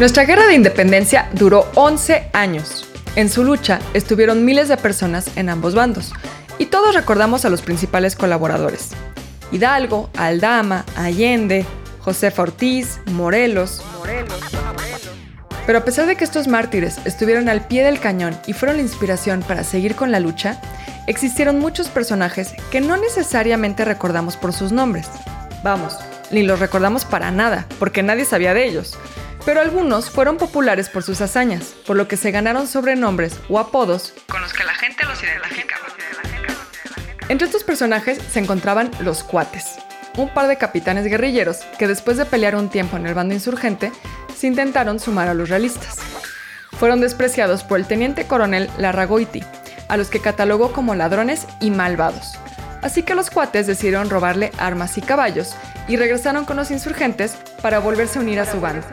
Nuestra guerra de independencia duró 11 años. En su lucha estuvieron miles de personas en ambos bandos, y todos recordamos a los principales colaboradores. Hidalgo, Aldama, Allende, José Ortiz, Morelos. Pero a pesar de que estos mártires estuvieron al pie del cañón y fueron la inspiración para seguir con la lucha, existieron muchos personajes que no necesariamente recordamos por sus nombres. Vamos, ni los recordamos para nada, porque nadie sabía de ellos. Pero algunos fueron populares por sus hazañas, por lo que se ganaron sobrenombres o apodos con los que la gente los identificaba. Entre estos personajes se encontraban los cuates, un par de capitanes guerrilleros que después de pelear un tiempo en el bando insurgente, se intentaron sumar a los realistas. Fueron despreciados por el teniente coronel Larragoiti, a los que catalogó como ladrones y malvados. Así que los cuates decidieron robarle armas y caballos y regresaron con los insurgentes para volverse a unir a su bando.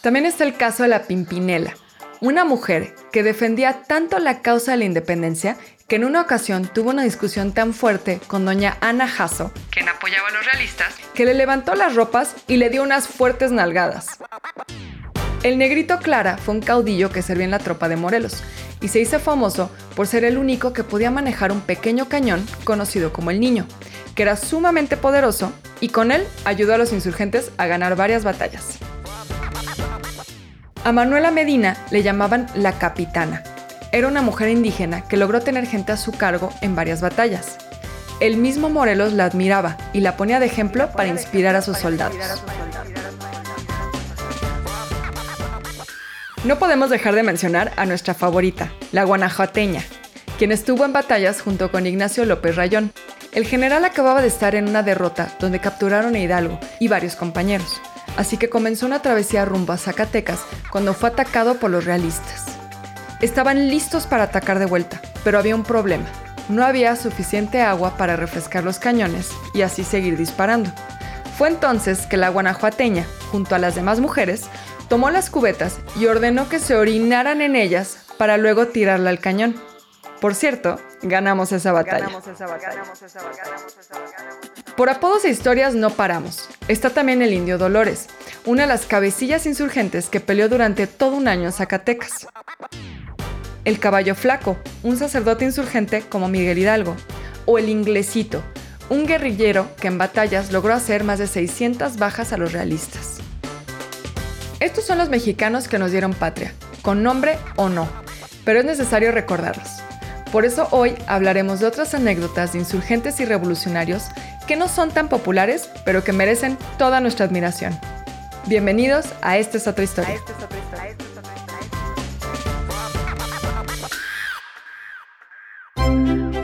También está el caso de la Pimpinela, una mujer que defendía tanto la causa de la independencia que en una ocasión tuvo una discusión tan fuerte con doña Ana Jasso, quien apoyaba a los realistas, que le levantó las ropas y le dio unas fuertes nalgadas. El negrito Clara fue un caudillo que servía en la tropa de Morelos y se hizo famoso por ser el único que podía manejar un pequeño cañón conocido como el Niño, que era sumamente poderoso y con él ayudó a los insurgentes a ganar varias batallas. A Manuela Medina le llamaban la capitana. Era una mujer indígena que logró tener gente a su cargo en varias batallas. El mismo Morelos la admiraba y la ponía de ejemplo para inspirar a sus soldados. No podemos dejar de mencionar a nuestra favorita, la guanajuateña, quien estuvo en batallas junto con Ignacio López Rayón. El general acababa de estar en una derrota donde capturaron a Hidalgo y varios compañeros, así que comenzó una travesía rumbo a Zacatecas cuando fue atacado por los realistas. Estaban listos para atacar de vuelta, pero había un problema. No había suficiente agua para refrescar los cañones y así seguir disparando. Fue entonces que la guanajuateña, junto a las demás mujeres, tomó las cubetas y ordenó que se orinaran en ellas para luego tirarla al cañón. Por cierto, ganamos esa batalla. Por apodos e historias no paramos. Está también el Indio Dolores, una de las cabecillas insurgentes que peleó durante todo un año en Zacatecas. El Caballo Flaco, un sacerdote insurgente como Miguel Hidalgo. O el Inglesito, un guerrillero que en batallas logró hacer más de 600 bajas a los realistas. Estos son los mexicanos que nos dieron patria, con nombre o no, pero es necesario recordarlos. Por eso hoy hablaremos de otras anécdotas de insurgentes y revolucionarios que no son tan populares, pero que merecen toda nuestra admiración. Bienvenidos a Esta es otra historia.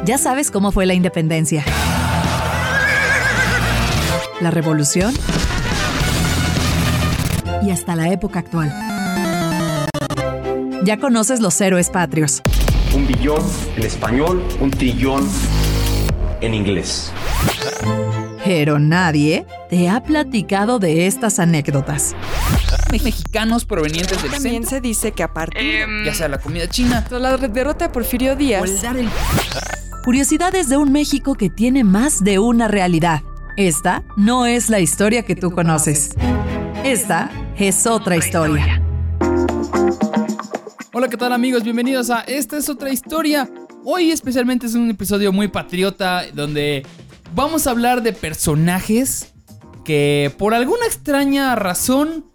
Ya sabes cómo fue la independencia. La revolución y hasta la época actual. Ya conoces los héroes patrios. Un billón en español, un trillón en inglés. Pero nadie te ha platicado de estas anécdotas. Mexicanos provenientes del También centro, se dice que a partir ya sea la comida china la derrota de Porfirio Díaz, o el dar el Curiosidades de un México que tiene más de una realidad. Esta no es la historia que tú conoces. Esta es otra historia. Hola, ¿qué tal amigos? Bienvenidos a Esta es otra historia. Hoy especialmente es un episodio muy patriota donde vamos a hablar de personajes que por alguna extraña razón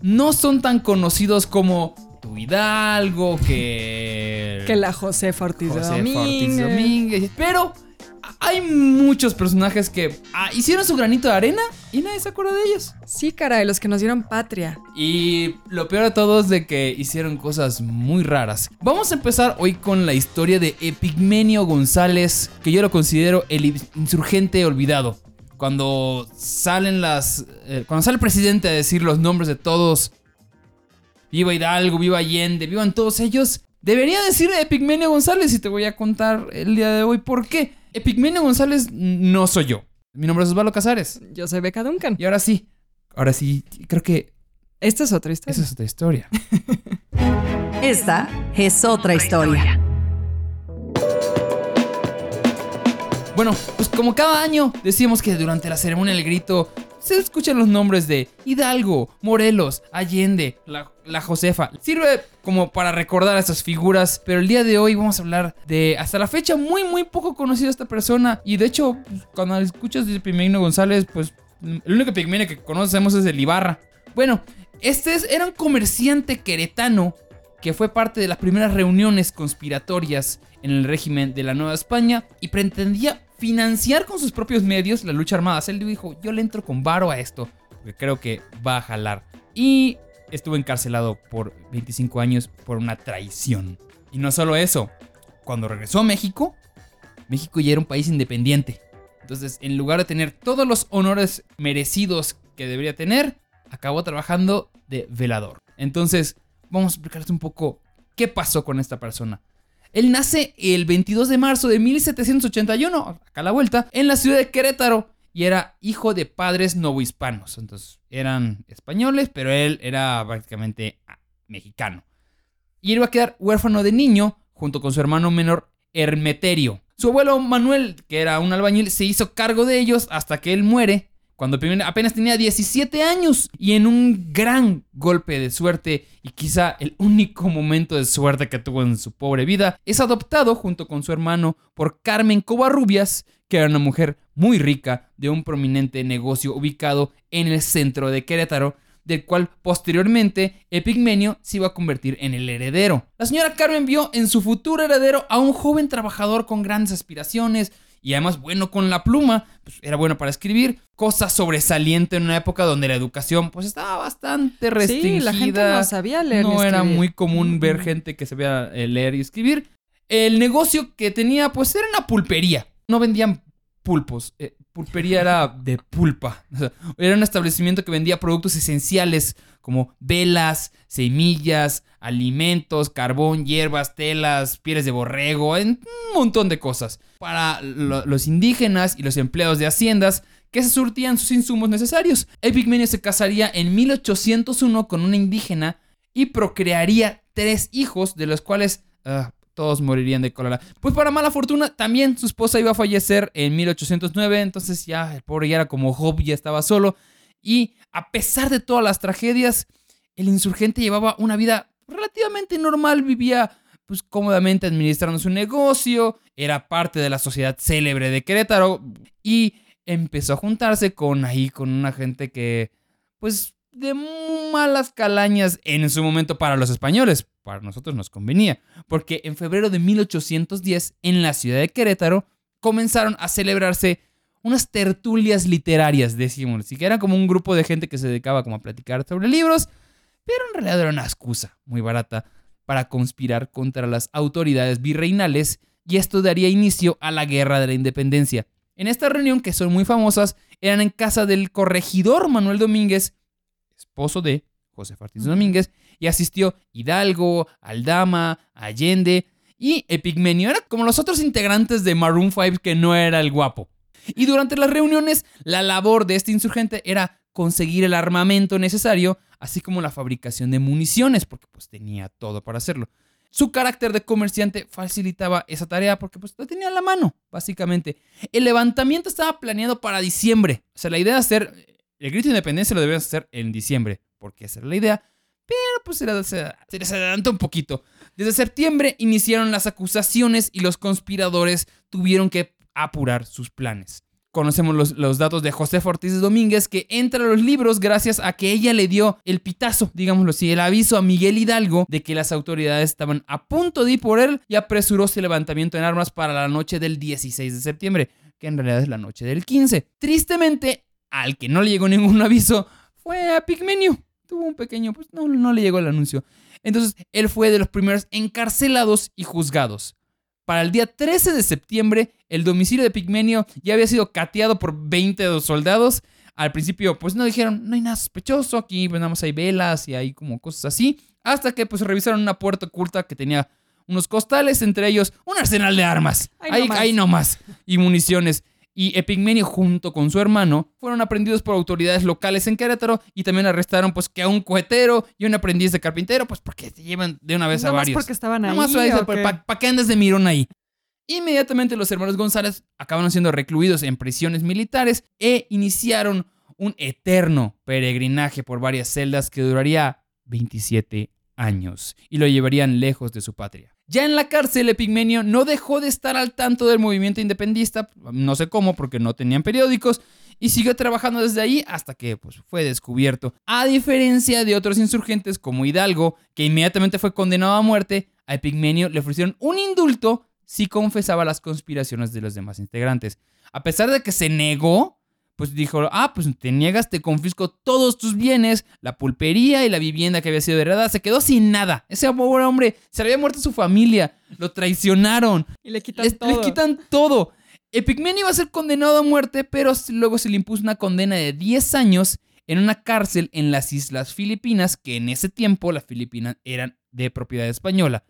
no son tan conocidos como tu Hidalgo, que... que la Josefa Ortiz de José Ortiz Domínguez. Domínguez. Pero hay muchos personajes que ah, hicieron su granito de arena y nadie se acuerda de ellos. Sí, caray, los que nos dieron patria. Y lo peor de todo es de que hicieron cosas muy raras. Vamos a empezar hoy con la historia de Epigmenio González, que yo lo considero el insurgente olvidado. Cuando salen las. eh, cuando sale el presidente a decir los nombres de todos. Viva Hidalgo, viva Allende, vivan todos ellos. Debería decir Epigmenio González y te voy a contar el día de hoy por qué. Epigmenio González no soy yo. Mi nombre es Osvaldo Casares. Yo soy Beca Duncan. Y ahora sí, ahora sí, creo que Esta es otra historia. esa es otra historia. Esta es otra historia. Bueno, pues como cada año decíamos que durante la ceremonia del grito se escuchan los nombres de Hidalgo, Morelos, Allende, la, Josefa. Sirve como para recordar a esas figuras, pero el día de hoy vamos a hablar de hasta la fecha muy muy poco conocida esta persona y de hecho cuando escuchas de Pigmenio González, pues el único Pigmenio que conocemos es el Ibarra. Bueno, este es- era un comerciante queretano que fue parte de las primeras reuniones conspiratorias en el régimen de la Nueva España y pretendía financiar con sus propios medios la lucha armada. Él dijo, yo le entro con varo a esto, porque creo que va a jalar. Y estuvo encarcelado por 25 años por una traición. Y no solo eso, cuando regresó a México, México ya era un país independiente. Entonces, en lugar de tener todos los honores merecidos que debería tener, acabó trabajando de velador. Entonces, vamos a explicarte un poco qué pasó con esta persona. Él nace el 22 de marzo de 1781, acá a la vuelta, en la ciudad de Querétaro. Y era hijo de padres novohispanos. Entonces, eran españoles, pero él era prácticamente ah, mexicano. Y él iba a quedar huérfano de niño junto con su hermano menor Hermeterio. Su abuelo Manuel, que era un albañil, se hizo cargo de ellos hasta que él muere, cuando apenas tenía 17 años. Y en un gran golpe de suerte, y quizá el único momento de suerte que tuvo en su pobre vida, es adoptado junto con su hermano por Carmen Covarrubias, que era una mujer muy rica de un prominente negocio ubicado en el centro de Querétaro, del cual posteriormente Epigmenio se iba a convertir en el heredero. La señora Carmen vio en su futuro heredero a un joven trabajador con grandes aspiraciones y además bueno con la pluma, pues era bueno para escribir, cosa sobresaliente en una época donde la educación pues estaba bastante restringida. Sí, la gente no sabía leer ni No era muy común ver Mm. gente que sabía eh, leer y escribir. El negocio que tenía pues era una pulpería. No vendían pulpos. eh, pulpería era de pulpa. Era un establecimiento que vendía productos esenciales como velas, semillas, alimentos, carbón, hierbas, telas, pieles de borrego, un montón de cosas. Para lo- los indígenas y los empleados de haciendas que se surtían sus insumos necesarios. Epigmenio se casaría en 1801 con una indígena y procrearía tres hijos, de los cuales ah, todos morirían de cólera. Pues para mala fortuna, también su esposa iba a fallecer en 1809, entonces ya el pobre ya era como Job, ya estaba solo. Y a pesar de todas las tragedias, el insurgente llevaba una vida relativamente normal, vivía pues cómodamente administrando su negocio, era parte de la sociedad célebre de Querétaro y empezó a juntarse con ahí con una gente que pues de malas calañas en su momento para los españoles, para nosotros nos convenía, porque en febrero de 1810 en la ciudad de Querétaro comenzaron a celebrarse unas tertulias literarias, decimos, así que era como un grupo de gente que se dedicaba como a platicar sobre libros, pero en realidad era una excusa muy barata para conspirar contra las autoridades virreinales y esto daría inicio a la Guerra de la Independencia. En esta reunión, que son muy famosas, eran en casa del corregidor Manuel Domínguez, esposo de José Ortiz Domínguez, y asistió Hidalgo, Aldama, Allende y Epigmenio. Era como los otros integrantes de Maroon 5 que no era el guapo. Y durante las reuniones, la labor de este insurgente era conseguir el armamento necesario, así como la fabricación de municiones, porque pues tenía todo para hacerlo. Su carácter de comerciante facilitaba esa tarea porque pues lo tenía a la mano, básicamente. El levantamiento estaba planeado para diciembre. O sea, la idea de hacer el grito de independencia lo debían hacer en diciembre, porque esa era la idea. Pero pues se, les adelantó un poquito. Desde septiembre iniciaron las acusaciones y los conspiradores tuvieron que apurar sus planes. Conocemos los, los datos de José Ortiz Domínguez, que entra a los libros gracias a que ella le dio el pitazo, digámoslo así, el aviso a Miguel Hidalgo de que las autoridades estaban a punto de ir por él y apresuró ese levantamiento en armas para la noche del 16 de septiembre, que en realidad es la noche del 15. Tristemente, al que no le llegó ningún aviso fue a Pigmenio. Tuvo un pequeño, pues no, no le llegó el anuncio. Entonces, él fue de los primeros encarcelados y juzgados. Para el día 13 de septiembre, el domicilio de Pigmenio ya había sido cateado por 20 de los soldados. Al principio, pues no dijeron, no hay nada sospechoso, aquí pues, nada más hay velas y hay como cosas así. Hasta que pues revisaron una puerta oculta que tenía unos costales, entre ellos un arsenal de armas. Ahí Ahí, nomás. ahí nomás. Y municiones. Y Epigmenio junto con su hermano fueron aprendidos por autoridades locales en Querétaro y también arrestaron pues que a un cohetero y un aprendiz de carpintero pues porque se llevan de una vez a más varios. porque estaban ahí. Nada más para, ¿o qué? andes de mirón ahí. Inmediatamente los hermanos González acabaron siendo recluidos en prisiones militares e iniciaron un eterno peregrinaje por varias celdas que duraría 27 años y lo llevarían lejos de su patria. Ya en la cárcel, Epigmenio no dejó de estar al tanto del movimiento independista, no sé cómo, porque no tenían periódicos, y siguió trabajando desde ahí hasta que pues, fue descubierto. A diferencia de otros insurgentes como Hidalgo, que inmediatamente fue condenado a muerte, a Epigmenio le ofrecieron un indulto si confesaba las conspiraciones de los demás integrantes. A pesar de que se negó, pues dijo, ah, pues te niegas, te confisco todos tus bienes, la pulpería y la vivienda que había sido heredada, se quedó sin nada. Ese pobre hombre, se le había muerto su familia, lo traicionaron. Y le quitan Les- todo. Les quitan todo. Iba a ser condenado a muerte, pero luego se le impuso una condena de 10 años en una cárcel en las Islas Filipinas, que en ese tiempo las Filipinas eran de propiedad española.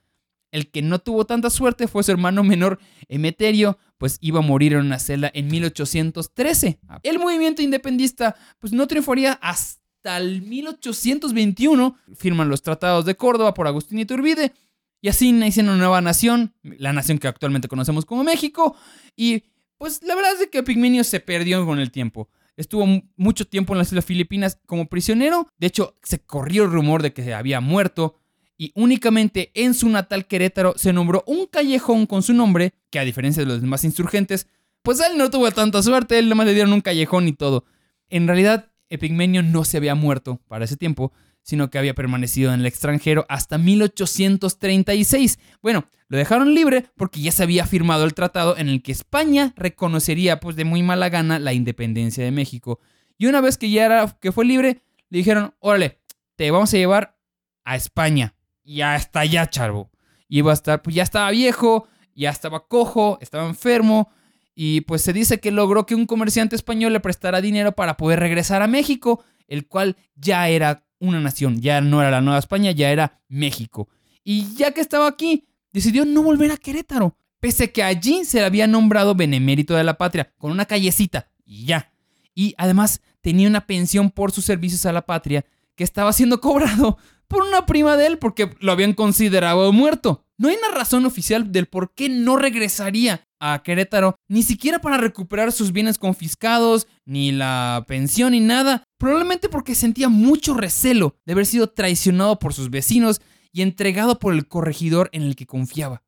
El que no tuvo tanta suerte fue su hermano menor Emeterio, pues iba a morir en una celda en 1813. El movimiento independista pues no triunfaría hasta el 1821. Firman los tratados de Córdoba por Agustín Iturbide y así nacieron una nueva nación, la nación que actualmente conocemos como México. Y pues la verdad es que Pigmenio se perdió con el tiempo. Estuvo mu- mucho tiempo en las Islas Filipinas como prisionero. De hecho, se corrió el rumor de que se había muerto. Y únicamente en su natal Querétaro se nombró un callejón con su nombre, que a diferencia de los demás insurgentes, pues él no tuvo tanta suerte, él nomás le dieron un callejón y todo. En realidad, Epigmenio no se había muerto para ese tiempo, sino que había permanecido en el extranjero hasta 1836. Bueno, lo dejaron libre porque ya se había firmado el tratado en el que España reconocería pues de muy mala gana la independencia de México. Y una vez que ya era, que fue libre, le dijeron, órale, te vamos a llevar a España. Y hasta allá, charbo. Iba a estar, pues ya estaba viejo, ya estaba cojo, estaba enfermo. Y pues se dice que logró que un comerciante español le prestara dinero para poder regresar a México, el cual ya era una nación, ya no era la Nueva España, ya era México. Y ya que estaba aquí, decidió no volver a Querétaro, pese que allí se le había nombrado benemérito de la patria, con una callecita, y ya. Y además tenía una pensión por sus servicios a la patria que estaba siendo cobrado por una prima de él porque lo habían considerado muerto. No hay una razón oficial del por qué no regresaría a Querétaro, ni siquiera para recuperar sus bienes confiscados, ni la pensión, ni nada. Probablemente porque sentía mucho recelo de haber sido traicionado por sus vecinos y entregado por el corregidor en el que confiaba.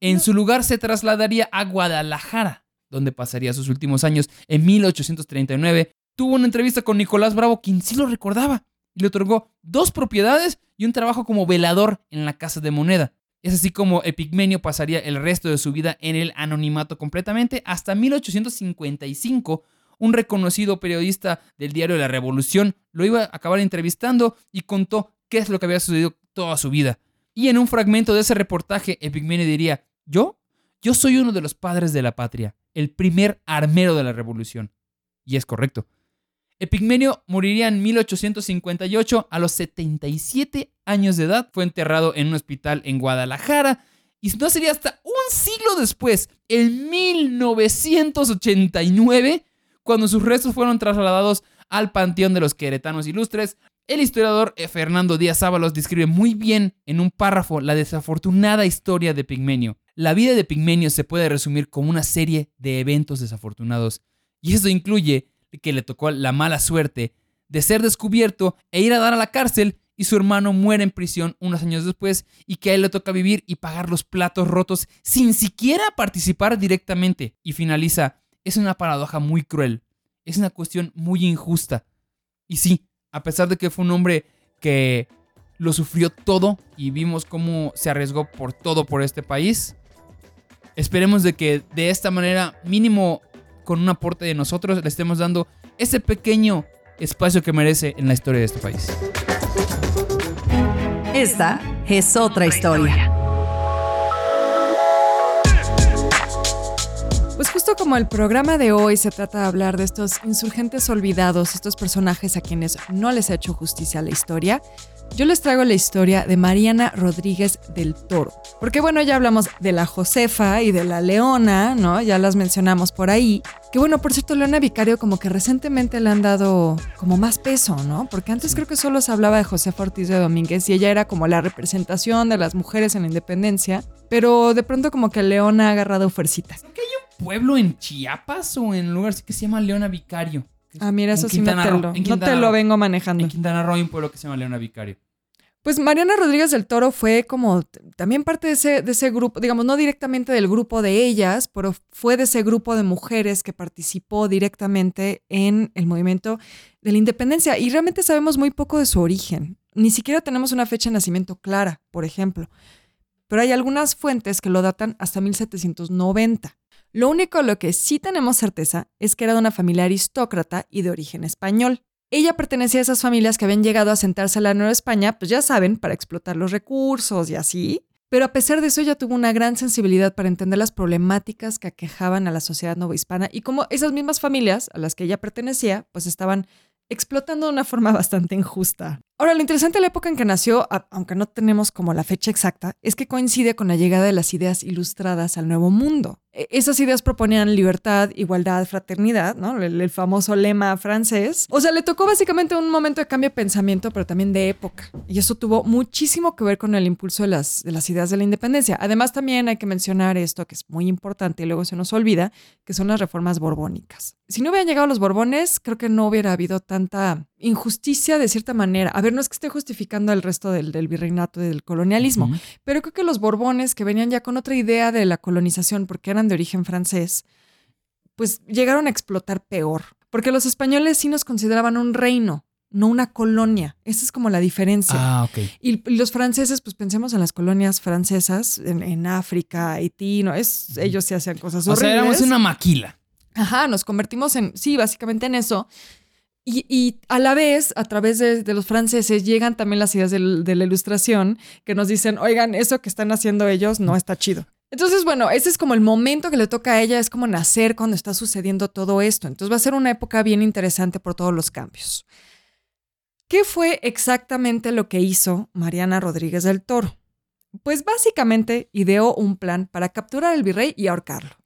En su lugar se trasladaría a Guadalajara, donde pasaría sus últimos años. En 1839 tuvo una entrevista con Nicolás Bravo, quien sí lo recordaba, y le otorgó dos propiedades y un trabajo como velador en la Casa de Moneda. Es así como Epigmenio pasaría el resto de su vida en el anonimato completamente hasta 1855. Un reconocido periodista del diario La Revolución lo iba a acabar entrevistando y contó qué es lo que había sucedido toda su vida. Y en un fragmento de ese reportaje, Epigmenio diría, ¿yo? Yo soy uno de los padres de la patria, el primer armero de la revolución. Y es correcto. Epigmenio moriría en 1858 a los 77 años de edad. Fue enterrado en un hospital en Guadalajara. Y no sería hasta un siglo después, en 1989, cuando sus restos fueron trasladados al Panteón de los Queretanos Ilustres. El historiador eh, Fernando Díaz Ábalos describe muy bien en un párrafo la desafortunada historia de Pigmenio. La vida de Pigmenio se puede resumir como una serie de eventos desafortunados. Y eso incluye que le tocó la mala suerte de ser descubierto e ir a dar a la cárcel y su hermano muere en prisión unos años después y que a él le toca vivir y pagar los platos rotos sin siquiera participar directamente. Y finaliza, es una paradoja muy cruel, es una cuestión muy injusta. Y sí, a pesar de que fue un hombre que lo sufrió todo y vimos cómo se arriesgó por todo por este país, esperemos de que de esta manera mínimo con un aporte de nosotros le estemos dando ese pequeño espacio que merece en la historia de este país. Esta es otra historia. Pues justo como el programa de hoy se trata de hablar de estos insurgentes olvidados, estos personajes a quienes no les ha hecho justicia la historia, yo les traigo la historia de Mariana Rodríguez del Toro. Porque bueno, ya hablamos de la Josefa y de la Leona, ¿no? Ya las mencionamos por ahí. Que bueno, por cierto, Leona Vicario como que recientemente le han dado como más peso, ¿no? Porque antes creo que solo se hablaba de Josefa Ortiz de Domínguez y ella era como la representación de las mujeres en la independencia. Pero de pronto como que Leona ha agarrado fuercitas. pueblo en Chiapas o en un lugar así que se llama Leona Vicario. Ah, mira, En eso sí no Quintana te, Roo, lo, en no te lo vengo manejando. En Quintana Roo hay un pueblo que se llama Leona Vicario. Pues Mariana Rodríguez del Toro fue como también parte de ese, de ese grupo, digamos, no directamente del grupo de ellas, pero fue de ese grupo de mujeres que participó directamente en el movimiento de la independencia. Y realmente sabemos muy poco de su origen. Ni siquiera tenemos una fecha de nacimiento clara, por ejemplo. Pero hay algunas fuentes que lo datan hasta 1790. Lo único lo que sí tenemos certeza es que era de una familia aristócrata y de origen español. Ella pertenecía a esas familias que habían llegado a sentarse a la Nueva España, pues ya saben, para explotar los recursos y así. Pero a pesar de eso, ella tuvo una gran sensibilidad para entender las problemáticas que aquejaban a la sociedad novohispana y cómo esas mismas familias a las que ella pertenecía, pues estaban explotando de una forma bastante injusta. Ahora, lo interesante de la época en que nació, aunque no tenemos como la fecha exacta, es que coincide con la llegada de las ideas ilustradas al Nuevo Mundo. E- Esas ideas proponían libertad, igualdad, fraternidad, ¿no? El, famoso lema francés. O sea, le tocó básicamente un momento de cambio de pensamiento, pero también de época. Y eso tuvo muchísimo que ver con el impulso de las ideas de la independencia. Además, también hay que mencionar esto, que es muy importante y luego se nos olvida, que son las reformas borbónicas. Si no hubieran llegado los borbones, creo que no hubiera habido tanta injusticia de cierta manera. A ver, no es que esté justificando el resto del, del virreinato y del colonialismo, pero creo que los borbones que venían ya con otra idea de la colonización porque eran de origen francés, pues llegaron a explotar peor. Porque los españoles sí nos consideraban un reino, no una colonia. Esa es como la diferencia. Ah, ok. Y, los franceses, pues pensemos en las colonias francesas, en, en África, Haití, ¿no? Es, ellos sí hacían cosas O sea, horribles. éramos una maquila. Ajá, nos convertimos en, sí, básicamente en eso. Y, a la vez, a través de, los franceses, llegan también las ideas de la ilustración que nos dicen, oigan, eso que están haciendo ellos no está chido. Entonces, bueno, ese es como el momento que le toca a ella, es como nacer cuando está sucediendo todo esto. Entonces va a ser una época bien interesante por todos los cambios. ¿Qué fue exactamente lo que hizo Mariana Rodríguez del Toro? Pues básicamente ideó un plan para capturar al virrey y ahorcarlo.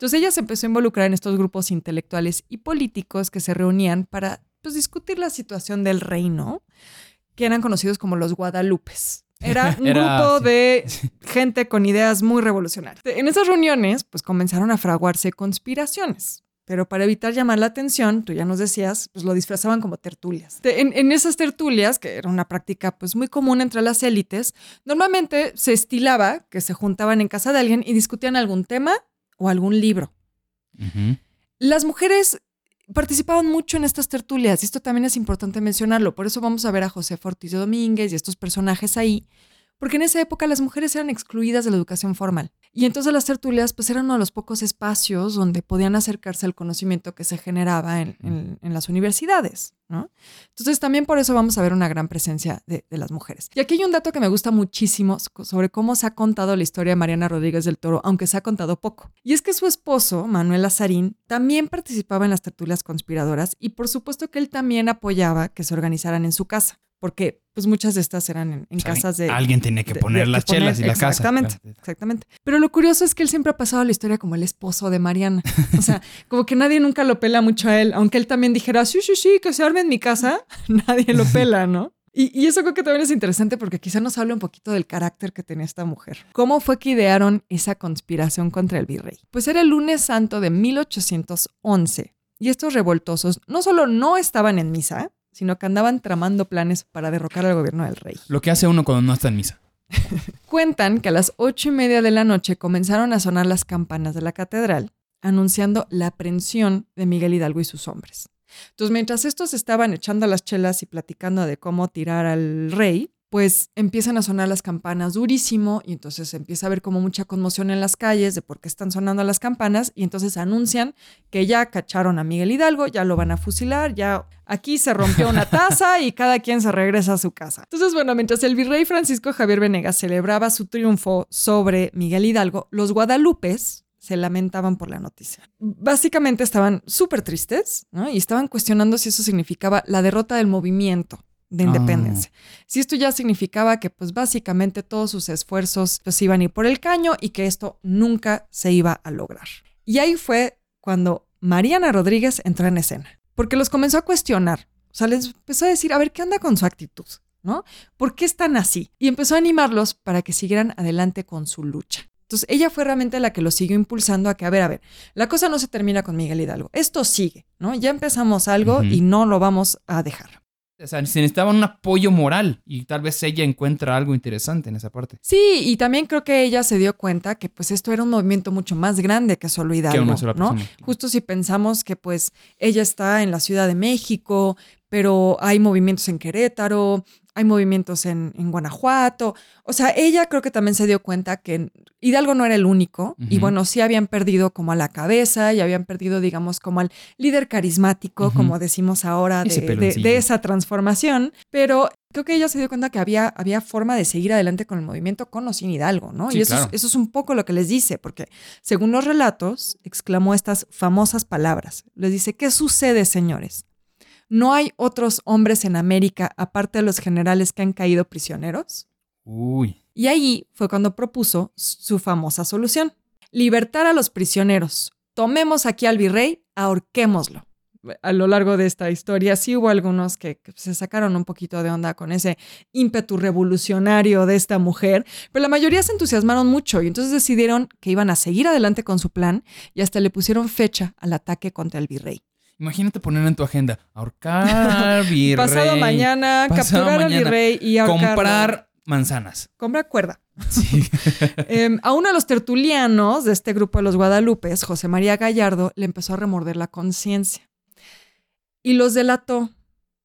Entonces ella se empezó a involucrar en estos grupos intelectuales y políticos que se reunían para pues, discutir la situación del reino, que eran conocidos como los Guadalupes. Era un Era- grupo sí. de gente con ideas muy revolucionarias. En esas reuniones, pues comenzaron a fraguarse conspiraciones. Pero para evitar llamar la atención, tú ya nos decías, pues lo disfrazaban como tertulias. En, en esas tertulias, que era una práctica pues muy común entre las élites, normalmente se estilaba que se juntaban en casa de alguien y discutían algún tema o algún libro. Las mujeres participaban mucho en estas tertulias y esto también es importante mencionarlo. Por eso vamos a ver a José Ortiz de Domínguez y estos personajes ahí, porque en esa época las mujeres eran excluidas de la educación formal. Y entonces las tertulias pues eran uno de los pocos espacios donde podían acercarse al conocimiento que se generaba en, en- en las universidades. ¿no? Entonces también por eso vamos a ver una gran presencia de, de las mujeres. Y aquí hay un dato que me gusta muchísimo so- sobre cómo se ha contado la historia de Mariana Rodríguez del Toro, aunque se ha contado poco. Y es que su esposo, Manuel Azarín, también participaba en las tertulias conspiradoras y por supuesto que él también apoyaba que se organizaran en su casa, porque pues muchas de estas eran en, en O sea, casas de... Alguien tenía que poner de- las que poner- chelas y la casa. Exactamente, exactamente. Pero lo curioso es que él siempre ha pasado la historia como el esposo de Mariana. O sea, como que nadie nunca lo pela mucho a él, aunque él también dijera, sí, sí, sí, que se arme en mi casa, nadie lo pela, ¿no? Y, y eso creo que también es interesante porque quizá nos habla un poquito del carácter que tenía esta mujer. ¿Cómo fue que idearon esa conspiración contra el virrey? Pues era el lunes santo de 1811 y estos revoltosos no solo no estaban en misa, sino que andaban tramando planes para derrocar al gobierno del rey. Lo que hace uno cuando no está en misa. Cuentan que a las ocho y media de la noche comenzaron a sonar las campanas de la catedral, anunciando la aprehensión de Miguel Hidalgo y sus hombres. Entonces, mientras estos estaban echando las chelas y platicando de cómo tirar al rey, pues empiezan a sonar las campanas durísimo y entonces empieza a haber como mucha conmoción en las calles de por qué están sonando las campanas y entonces anuncian que ya cacharon a Miguel Hidalgo, ya lo van a fusilar, ya aquí se rompió una taza y cada quien se regresa a su casa. Entonces, bueno, mientras el virrey Francisco Javier Venegas celebraba su triunfo sobre Miguel Hidalgo, los guadalupes se lamentaban por la noticia. Básicamente estaban súper tristes ¿no? y estaban cuestionando si eso significaba la derrota del movimiento de Ah. independencia. Si esto ya significaba que pues básicamente todos sus esfuerzos pues iban a ir por el caño y que esto nunca se iba a lograr. Y ahí fue cuando Mariana Rodríguez entró en escena, porque los comenzó a cuestionar. O sea, les empezó a decir, a ver, ¿qué onda con su actitud? ¿No? ¿Por qué están así? Y empezó a animarlos para que siguieran adelante con su lucha. Entonces ella fue realmente la que lo siguió impulsando a que, a ver, a ver, la cosa no se termina con Miguel Hidalgo, esto sigue, ¿no? Ya empezamos algo y no lo vamos a dejar. O sea, se necesitaba un apoyo moral y tal vez ella encuentra algo interesante en esa parte. Sí, y también creo que ella se dio cuenta que pues esto era un movimiento mucho más grande que solo Hidalgo, una sola ¿no? Justo si pensamos que pues ella está en la Ciudad de México, pero hay movimientos en Querétaro, hay movimientos en, en Guanajuato. O sea, ella creo que también se dio cuenta que Hidalgo no era el único y bueno, sí habían perdido como a la cabeza y habían perdido, digamos, como al líder carismático, como decimos ahora, de, de- peloncillo. de esa transformación, pero creo que ella se dio cuenta que había, había forma de seguir adelante con el movimiento con o sin Hidalgo, ¿no? Sí, y eso, claro. es, eso es un poco lo que les dice, porque según los relatos, exclamó estas famosas palabras. Les dice, ¿qué sucede, señores? ¿No hay otros hombres en América aparte de los generales que han caído prisioneros? Uy. Y ahí fue cuando propuso su famosa solución. Libertar a los prisioneros. Tomemos aquí al virrey, ahorquémoslo. A lo largo de esta historia sí hubo algunos que, que se sacaron un poquito de onda con ese ímpetu revolucionario de esta mujer, pero la mayoría se entusiasmaron mucho y entonces decidieron que iban a seguir adelante con su plan y hasta le pusieron fecha al ataque contra el virrey. Imagínate poner en tu agenda ahorcar virrey. Pasado mañana, Pasado capturar al virrey y ahorcarlo. comprar manzanas. Compra cuerda. Sí. Em, a uno de los tertulianos de este grupo de los Guadalupes, José María Gallardo, le empezó a remorder la conciencia y los delató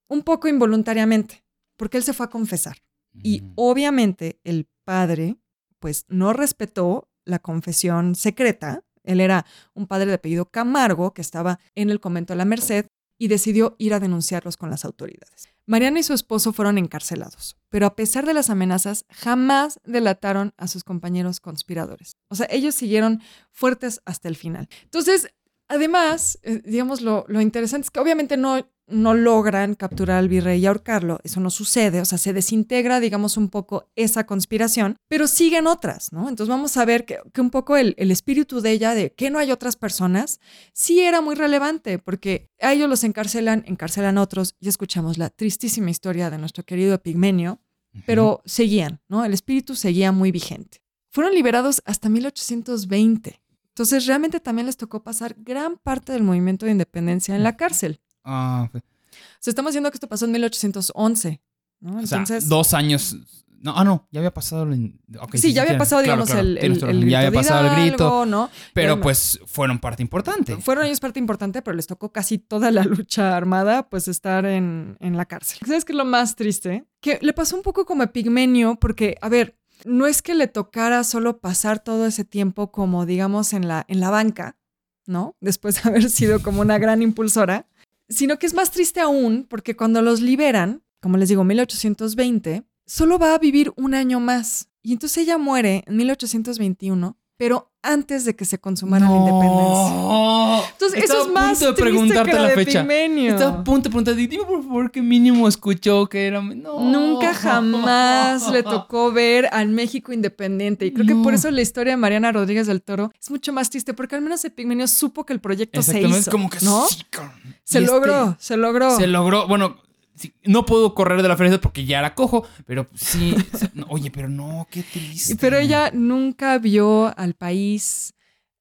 un poco involuntariamente, porque él se fue a confesar. Y Mm. obviamente el padre, pues no respetó la confesión secreta. Él era un padre de apellido Camargo que estaba en el convento de la Merced y decidió ir a denunciarlos con las autoridades. Mariana y su esposo fueron encarcelados, pero a pesar de las amenazas, jamás delataron a sus compañeros conspiradores. O sea, ellos siguieron fuertes hasta el final. Entonces, además, eh, digamos, lo, lo interesante es que obviamente no, no logran capturar al virrey y ahorcarlo. Eso no sucede, o sea, se desintegra, digamos, un poco esa conspiración, pero siguen otras, ¿no? Entonces vamos a ver que, que un poco el, el espíritu de ella, de que no hay otras personas, sí era muy relevante, porque a ellos los encarcelan, encarcelan a otros, y escuchamos la tristísima historia de nuestro querido Epigmenio, pero seguían, ¿no? El espíritu seguía muy vigente. Fueron liberados hasta 1820. Entonces realmente también les tocó pasar gran parte del movimiento de independencia en la cárcel. Ah, ok. O sea, estamos viendo que esto pasó en 1811, ¿no? o sea, Entonces, dos años. No, ah, no, ya había pasado el. sí, ya había pasado, claro, digamos, claro, el, grito Ya había pasado el grito. ¿no? Pero además- pues fueron parte importante. Fueron ellos parte importante, pero les tocó casi toda la lucha armada, pues estar en, en la cárcel. ¿Sabes qué es lo más triste? Que le pasó un poco como a Pigmenio, porque, a ver, no es que le tocara solo pasar todo ese tiempo como, digamos, en la, en la banca, ¿no? Después de haber sido como una gran impulsora, sino que es más triste aún, porque cuando los liberan, como les digo, 1820, solo va a vivir un año más. Y entonces ella muere en 1821, pero antes de que se consumara la independencia. Entonces, Estaba eso es a más punto de preguntarte que la, la de fecha. Estaba a punto de preguntar, dime por favor qué mínimo escuchó que era. No. Nunca jamás le tocó ver al México independiente. Y creo que por eso la historia de Mariana Rodríguez del Toro es mucho más triste, porque al menos Epigmenio supo que el proyecto se hizo. es como que ¿no? sí. Se Y este- logró, se logró. Se logró. Bueno, sí, no puedo correr de la felicidad porque ya era cojo, pero sí. no, oye, pero no, qué triste. Pero ella nunca vio al país,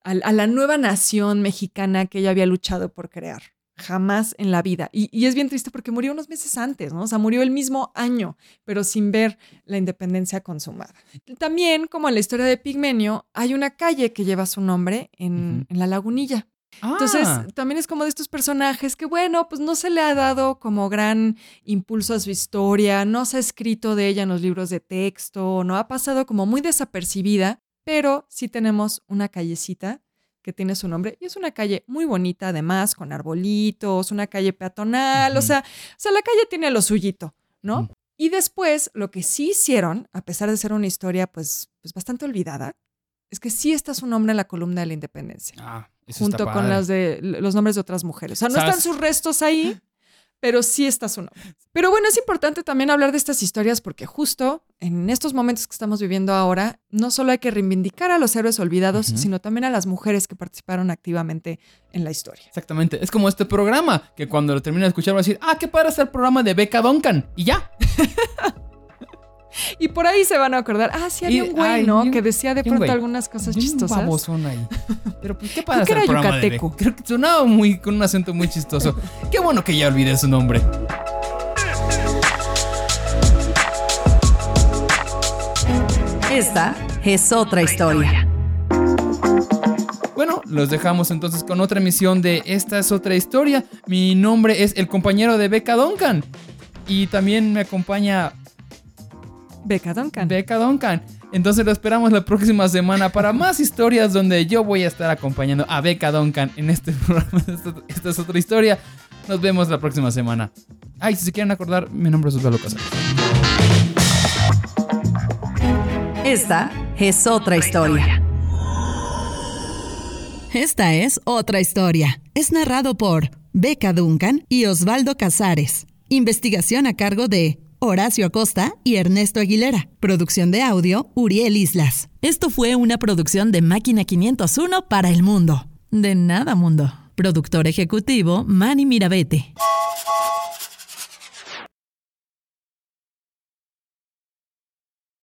al- a la nueva nación mexicana que ella había luchado por crear. Jamás en la vida. Y, y es bien triste porque murió unos meses antes, ¿no? O sea, murió el mismo año, pero sin ver la independencia consumada. También, como en la historia de Pigmenio, hay una calle que lleva su nombre en, en la lagunilla. Ah, Entonces, también es como de estos personajes que, bueno, pues no se le ha dado como gran impulso a su historia, no se ha escrito de ella en los libros de texto, no ha pasado como muy desapercibida, pero sí tenemos una callecita que tiene su nombre y es una calle muy bonita además, con arbolitos, una calle peatonal, o, sea, o sea, la calle tiene lo suyito, ¿no? Ujú. Y después, lo que sí hicieron, a pesar de ser una historia pues, pues bastante olvidada, es que sí está su nombre en la columna de la independencia ah, eso junto con las de los nombres de otras mujeres. O sea, no ¿Sabes? están sus restos ahí, pero sí está su nombre. Pero bueno, es importante también hablar de estas historias porque justo en estos momentos que estamos viviendo ahora, no solo hay que reivindicar a los héroes olvidados, sino también a las mujeres que participaron activamente en la historia. Exactamente. Es como este programa que cuando lo termine de escuchar va a decir, ah, qué padre está el programa de Beca Duncan. Y ya. Y por ahí se van a acordar. Ah, sí, había Y- un güey, ay, ¿no? un- que decía de un pronto güey. algunas cosas un chistosas. babosón ahí. Pero pues, ¿qué Creo pasa que era de yucateco. Creo que sonaba muy, con un acento muy chistoso. Qué bueno que ya olvidé su nombre. Esta es otra historia. Bueno, los dejamos entonces con otra emisión de Esta es otra historia. Mi nombre es el compañero de Becca Duncan. Y también me acompaña Beca Duncan. Becca Duncan. Entonces lo esperamos la próxima semana para más historias donde yo voy a estar acompañando a Becca Duncan en este programa. Esta, esta es otra historia. Nos vemos la próxima semana. Ay, si se quieren acordar, mi nombre es Osvaldo Casares. Esta es otra historia. Esta es otra historia. Es narrado por Beca Duncan y Osvaldo Casares. Investigación a cargo de Horacio Acosta y Ernesto Aguilera. Producción de audio, Uriel Islas. Esto fue una producción de Máquina 501 para el mundo. De nada, mundo. Productor ejecutivo, Manny Mirabete.